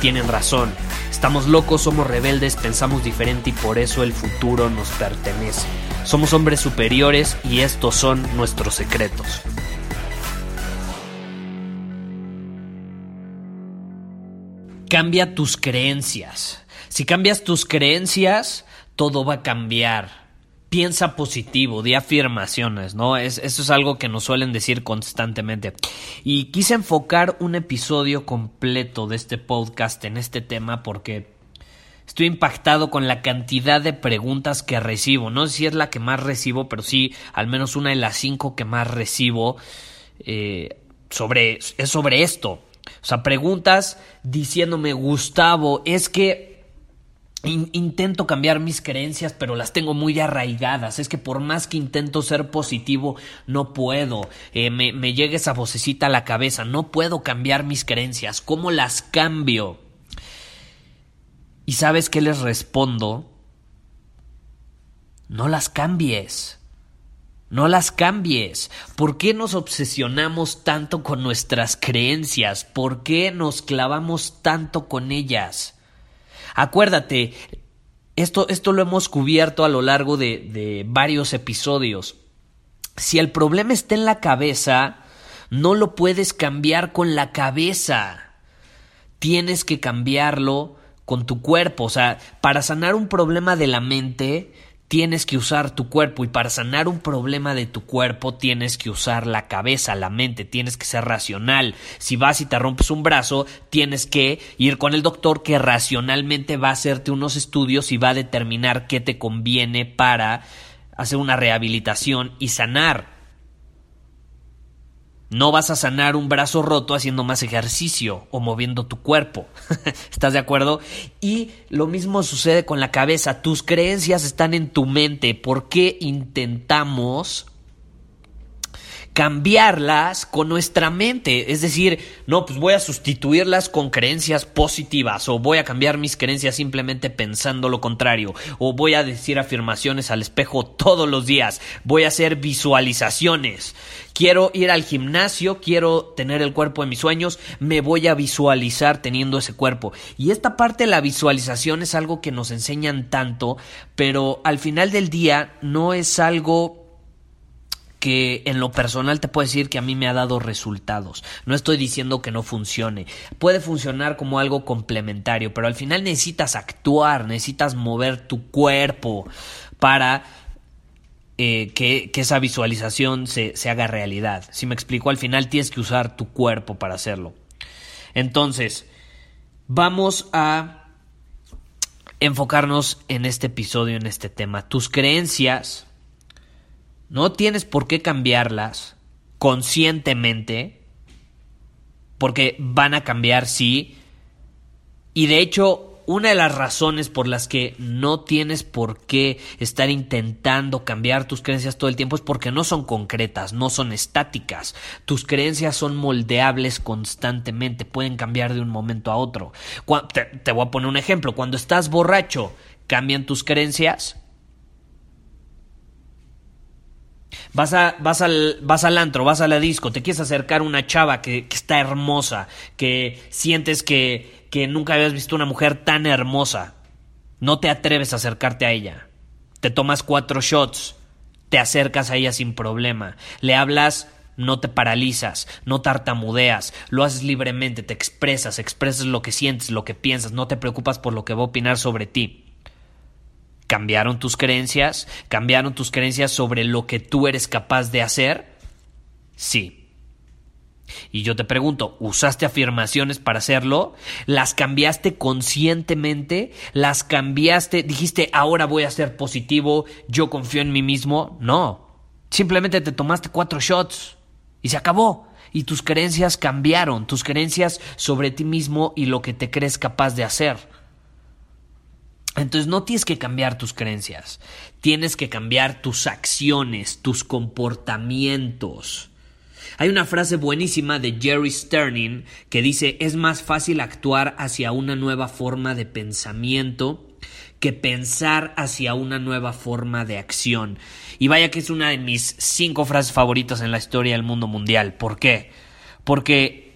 tienen razón. Estamos locos, somos rebeldes, pensamos diferente y por eso el futuro nos pertenece. Somos hombres superiores y estos son nuestros secretos. Cambia tus creencias. Si cambias tus creencias, todo va a cambiar. Piensa positivo, di afirmaciones, ¿no? Es, eso es algo que nos suelen decir constantemente. Y quise enfocar un episodio completo de este podcast en este tema porque estoy impactado con la cantidad de preguntas que recibo. No sé si es la que más recibo, pero sí al menos una de las cinco que más recibo eh, sobre, es sobre esto. O sea, preguntas diciéndome, Gustavo, es que intento cambiar mis creencias, pero las tengo muy arraigadas. Es que por más que intento ser positivo, no puedo. Eh, me, me llega esa vocecita a la cabeza, no puedo cambiar mis creencias. ¿Cómo las cambio? ¿Y sabes qué les respondo? No las cambies. No las cambies. ¿Por qué nos obsesionamos tanto con nuestras creencias? ¿Por qué nos clavamos tanto con ellas? Acuérdate, esto, esto lo hemos cubierto a lo largo de, de varios episodios. Si el problema está en la cabeza, no lo puedes cambiar con la cabeza. Tienes que cambiarlo con tu cuerpo. O sea, para sanar un problema de la mente, tienes que usar tu cuerpo y para sanar un problema de tu cuerpo tienes que usar la cabeza, la mente, tienes que ser racional. Si vas y te rompes un brazo, tienes que ir con el doctor que racionalmente va a hacerte unos estudios y va a determinar qué te conviene para hacer una rehabilitación y sanar. No vas a sanar un brazo roto haciendo más ejercicio o moviendo tu cuerpo. ¿Estás de acuerdo? Y lo mismo sucede con la cabeza. Tus creencias están en tu mente. ¿Por qué intentamos cambiarlas con nuestra mente. Es decir, no, pues voy a sustituirlas con creencias positivas o voy a cambiar mis creencias simplemente pensando lo contrario o voy a decir afirmaciones al espejo todos los días, voy a hacer visualizaciones. Quiero ir al gimnasio, quiero tener el cuerpo de mis sueños, me voy a visualizar teniendo ese cuerpo. Y esta parte de la visualización es algo que nos enseñan tanto, pero al final del día no es algo que en lo personal te puedo decir que a mí me ha dado resultados. No estoy diciendo que no funcione. Puede funcionar como algo complementario, pero al final necesitas actuar, necesitas mover tu cuerpo para eh, que, esa visualización se, se haga realidad. Si me explico, al final tienes que usar tu cuerpo para hacerlo. Entonces, vamos a enfocarnos en este episodio, en este tema. Tus creencias no tienes por qué cambiarlas conscientemente, porque van a cambiar, sí. Y de hecho, una de las razones por las que no tienes por qué estar intentando cambiar tus creencias todo el tiempo es porque no son concretas, no son estáticas. Tus creencias son moldeables constantemente, pueden cambiar de un momento a otro. Te, te voy a poner un ejemplo. Cuando estás borracho, ¿cambian tus creencias? Vas, a, vas, al, vas al antro, vas a la disco, te quieres acercar a una chava que, está hermosa, que sientes que, que nunca habías visto una mujer tan hermosa. No te atreves a acercarte a ella. Te tomas cuatro shots, te acercas a ella sin problema. Le hablas, no te paralizas, no tartamudeas, lo haces libremente, te expresas, expresas lo que sientes, lo que piensas, no te preocupas por lo que va a opinar sobre ti. ¿Cambiaron tus creencias? ¿Cambiaron tus creencias sobre lo que tú eres capaz de hacer? Sí. Y yo te pregunto, ¿usaste afirmaciones para hacerlo? ¿Las cambiaste conscientemente? ¿Las cambiaste? ¿Dijiste, ahora voy a ser positivo, yo confío en mí mismo? No. Simplemente te tomaste cuatro shots y se acabó. Y tus creencias cambiaron, tus creencias sobre ti mismo y lo que te crees capaz de hacer. Entonces no tienes que cambiar tus creencias, tienes que cambiar tus acciones, tus comportamientos. Hay una frase buenísima de Jerry Sterling que dice es más fácil actuar hacia una nueva forma de pensamiento que pensar hacia una nueva forma de acción. Y vaya que es una de mis cinco frases favoritas en la historia del mundo mundial. ¿Por qué? Porque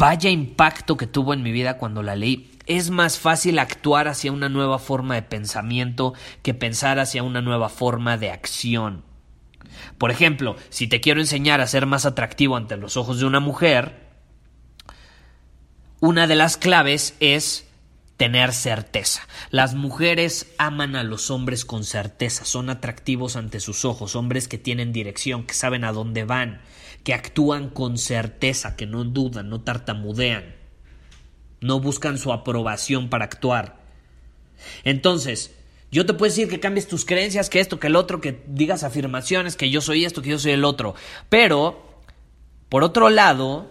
vaya impacto que tuvo en mi vida cuando la leí. Es más fácil actuar hacia una nueva forma de pensamiento que pensar hacia una nueva forma de acción. Por ejemplo, si te quiero enseñar a ser más atractivo ante los ojos de una mujer, una de las claves es tener certeza. Las mujeres aman a los hombres con certeza, son atractivos ante sus ojos, hombres que tienen dirección, que saben a dónde van, que actúan con certeza, que no dudan, no tartamudean, no buscan su aprobación para actuar. Entonces, yo te puedo decir que cambies tus creencias, que esto, que el otro, que digas afirmaciones, que yo soy esto, que yo soy el otro. Pero, por otro lado,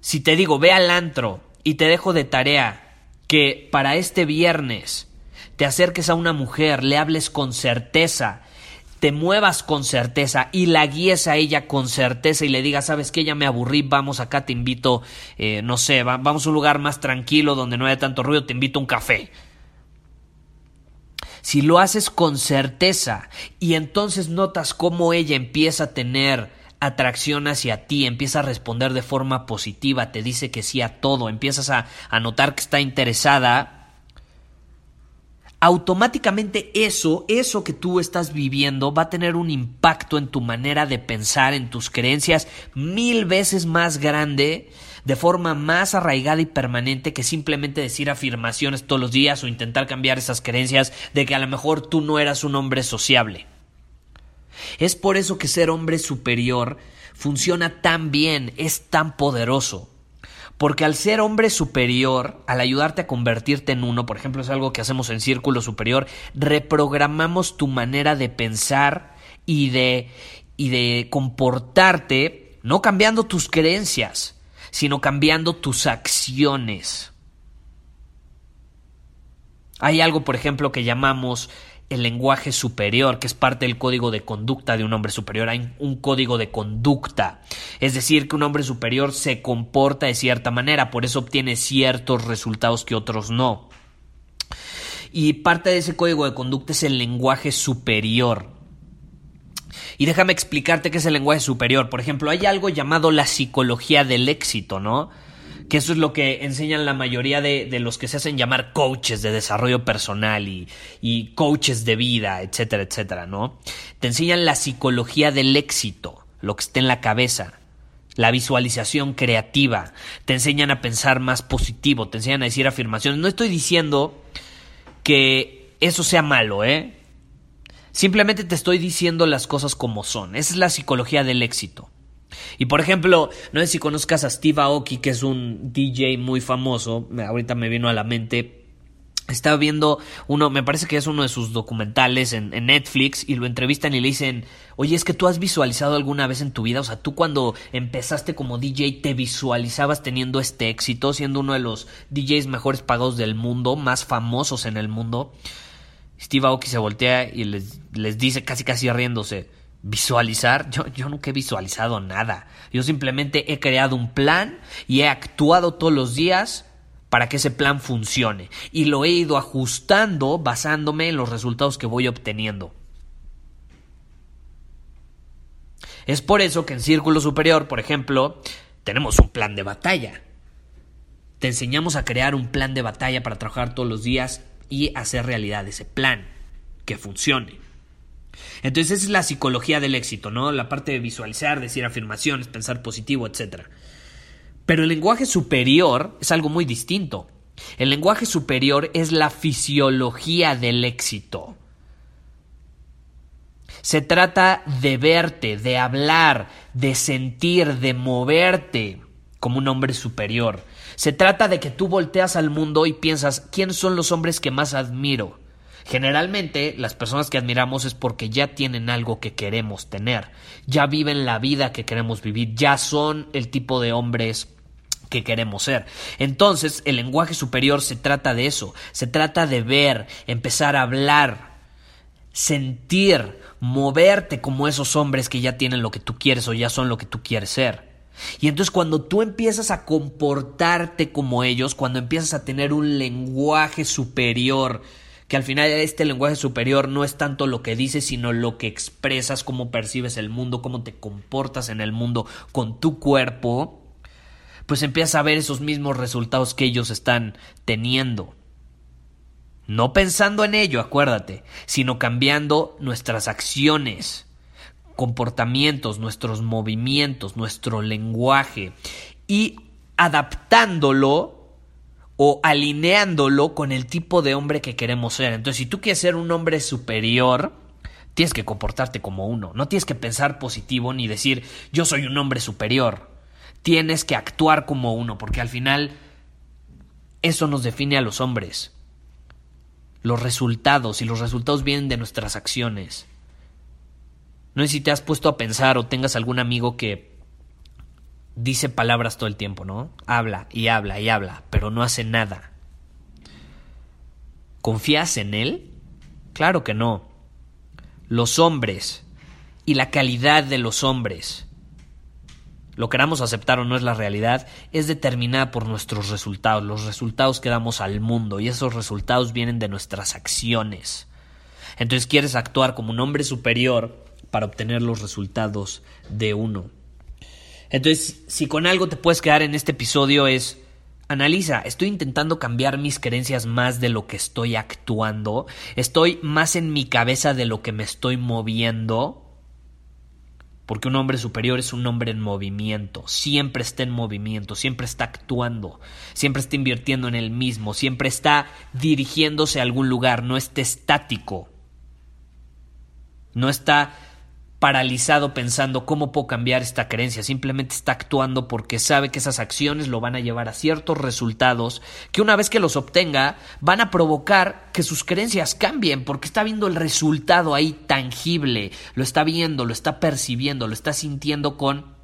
si te digo, ve al antro y te dejo de tarea que para este viernes te acerques a una mujer, le hables con certeza, te muevas con certeza y la guíes a ella con certeza y le digas, sabes que ya me aburrí, vamos acá, te invito, eh, no sé, vamos a un lugar más tranquilo donde no haya tanto ruido, te invito a un café. Si lo haces con certeza y entonces notas cómo ella empieza a tener atracción hacia ti, empieza a responder de forma positiva, te dice que sí a todo, empiezas a, a notar que está interesada, automáticamente eso, eso que tú estás viviendo va a tener un impacto en tu manera de pensar, en tus creencias, mil veces más grande, de forma más arraigada y permanente que simplemente decir afirmaciones todos los días o intentar cambiar esas creencias de que a lo mejor tú no eras un hombre sociable. Es por eso que ser hombre superior funciona tan bien, es tan poderoso. Porque al ser hombre superior, al ayudarte a convertirte en uno, por ejemplo, es algo que hacemos en Círculo Superior, reprogramamos tu manera de pensar y de, y de comportarte, no cambiando tus creencias, sino cambiando tus acciones. Hay algo, por ejemplo, que llamamos el lenguaje superior, que es parte del código de conducta de un hombre superior. Hay un código de conducta. Es decir, que un hombre superior se comporta de cierta manera, por eso obtiene ciertos resultados que otros no. Y parte de ese código de conducta es el lenguaje superior. Y déjame explicarte qué es el lenguaje superior. Por ejemplo, hay algo llamado la psicología del éxito, ¿no? Que eso es lo que enseñan la mayoría de, los que se hacen llamar coaches de desarrollo personal y, y coaches de vida, etcétera, etcétera, ¿no? Te enseñan la psicología del éxito, lo que está en la cabeza, la visualización creativa, te enseñan a pensar más positivo, te enseñan a decir afirmaciones. No estoy diciendo que eso sea malo, ¿eh? Simplemente te estoy diciendo las cosas como son. Esa es la psicología del éxito. Y por ejemplo, no sé si conozcas a Steve Aoki, que es un DJ muy famoso, ahorita me vino a la mente. Estaba viendo uno, me parece que es uno de sus documentales en, Netflix y lo entrevistan y le dicen, oye, es que tú has visualizado alguna vez en tu vida, o sea, tú cuando empezaste como DJ te visualizabas teniendo este éxito, siendo uno de los DJs mejores pagados del mundo, más famosos en el mundo. Steve Aoki se voltea y les, les dice casi casi riéndose, Visualizar, yo, yo nunca he visualizado nada. Yo simplemente he creado un plan y he actuado todos los días para que ese plan funcione. Y lo he ido ajustando basándome en los resultados que voy obteniendo. Es por eso que en Círculo Superior, por ejemplo, tenemos un plan de batalla. Te enseñamos a crear un plan de batalla para trabajar todos los días y hacer realidad ese plan que funcione. Entonces es la psicología del éxito, ¿no? La parte de visualizar, decir afirmaciones, pensar positivo, etc. Pero el lenguaje superior es algo muy distinto. El lenguaje superior es la fisiología del éxito. Se trata de verte, de hablar, de sentir, de moverte como un hombre superior. Se trata de que tú volteas al mundo y piensas, ¿quiénes son los hombres que más admiro? Generalmente las personas que admiramos es porque ya tienen algo que queremos tener, ya viven la vida que queremos vivir, ya son el tipo de hombres que queremos ser. Entonces, el lenguaje superior se trata de eso, se trata de ver, empezar a hablar, sentir, moverte como esos hombres que ya tienen lo que tú quieres o ya son lo que tú quieres ser. Y entonces cuando tú empiezas a comportarte como ellos, cuando empiezas a tener un lenguaje superior, que al final este lenguaje superior no es tanto lo que dices, sino lo que expresas, cómo percibes el mundo, cómo te comportas en el mundo con tu cuerpo, pues empiezas a ver esos mismos resultados que ellos están teniendo. No pensando en ello, acuérdate, sino cambiando nuestras acciones, comportamientos, nuestros movimientos, nuestro lenguaje y adaptándolo o alineándolo con el tipo de hombre que queremos ser. Entonces, si tú quieres ser un hombre superior, tienes que comportarte como uno. No tienes que pensar positivo ni decir yo soy un hombre superior. Tienes que actuar como uno, porque al final eso nos define a los hombres los resultados y los resultados vienen de nuestras acciones. No sé si te has puesto a pensar o tengas algún amigo que dice palabras todo el tiempo, ¿no? Habla y habla y habla, pero no hace nada. ¿Confías en él? Claro que no. Los hombres y la calidad de los hombres lo queramos aceptar o no es la realidad, es determinada por nuestros resultados, los resultados que damos al mundo y esos resultados vienen de nuestras acciones. Entonces quieres actuar como un hombre superior para obtener los resultados de uno. Entonces, si con algo te puedes quedar en este episodio es, analiza, estoy intentando cambiar mis creencias más de lo que estoy actuando, estoy más en mi cabeza de lo que me estoy moviendo, porque un hombre superior es un hombre en movimiento, siempre está en movimiento, siempre está actuando, siempre está invirtiendo en él mismo, siempre está dirigiéndose a algún lugar, no está estático, no está paralizado pensando cómo puedo cambiar esta creencia, simplemente está actuando porque sabe que esas acciones lo van a llevar a ciertos resultados que una vez que los obtenga van a provocar que sus creencias cambien porque está viendo el resultado ahí tangible, lo está viendo, lo está percibiendo, lo está sintiendo con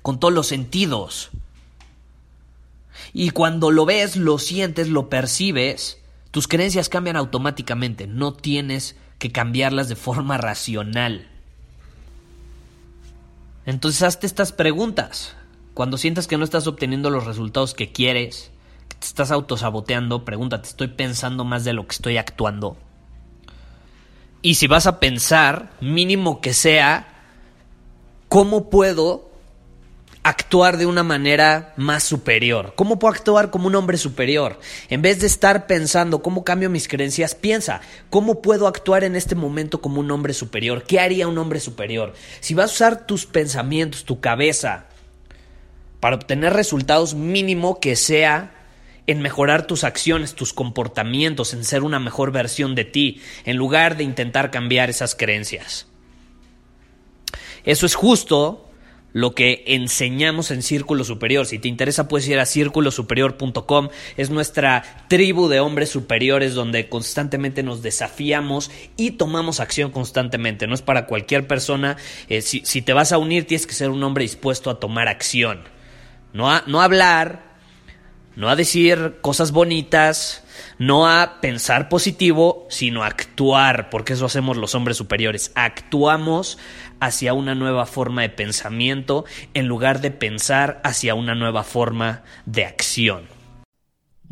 con todos los sentidos. Y cuando lo ves, lo sientes, lo percibes, tus creencias cambian automáticamente, no tienes que cambiarlas de forma racional. Entonces hazte estas preguntas. Cuando sientas que no estás obteniendo los resultados que quieres, que te estás autosaboteando, pregúntate, ¿estoy pensando más de lo que estoy actuando? Y si vas a pensar, mínimo que sea, ¿cómo puedo actuar de una manera más superior? ¿Cómo puedo actuar como un hombre superior? En vez de estar pensando cómo cambio mis creencias, piensa, ¿cómo puedo actuar en este momento como un hombre superior? ¿Qué haría un hombre superior? Si vas a usar tus pensamientos, tu cabeza, para obtener resultados mínimo que sea en mejorar tus acciones, tus comportamientos, en ser una mejor versión de ti, en lugar de intentar cambiar esas creencias. Eso es justo lo que enseñamos en Círculo Superior. Si te interesa, puedes ir a círculosuperior.com. Es nuestra tribu de hombres superiores donde constantemente nos desafiamos y tomamos acción constantemente. No es para cualquier persona. Eh, si, te vas a unir, tienes que ser un hombre dispuesto a tomar acción. No a, no a hablar, no a decir cosas bonitas, no a pensar positivo, sino a actuar, porque eso hacemos los hombres superiores. Actuamos hacia una nueva forma de pensamiento en lugar de pensar hacia una nueva forma de acción.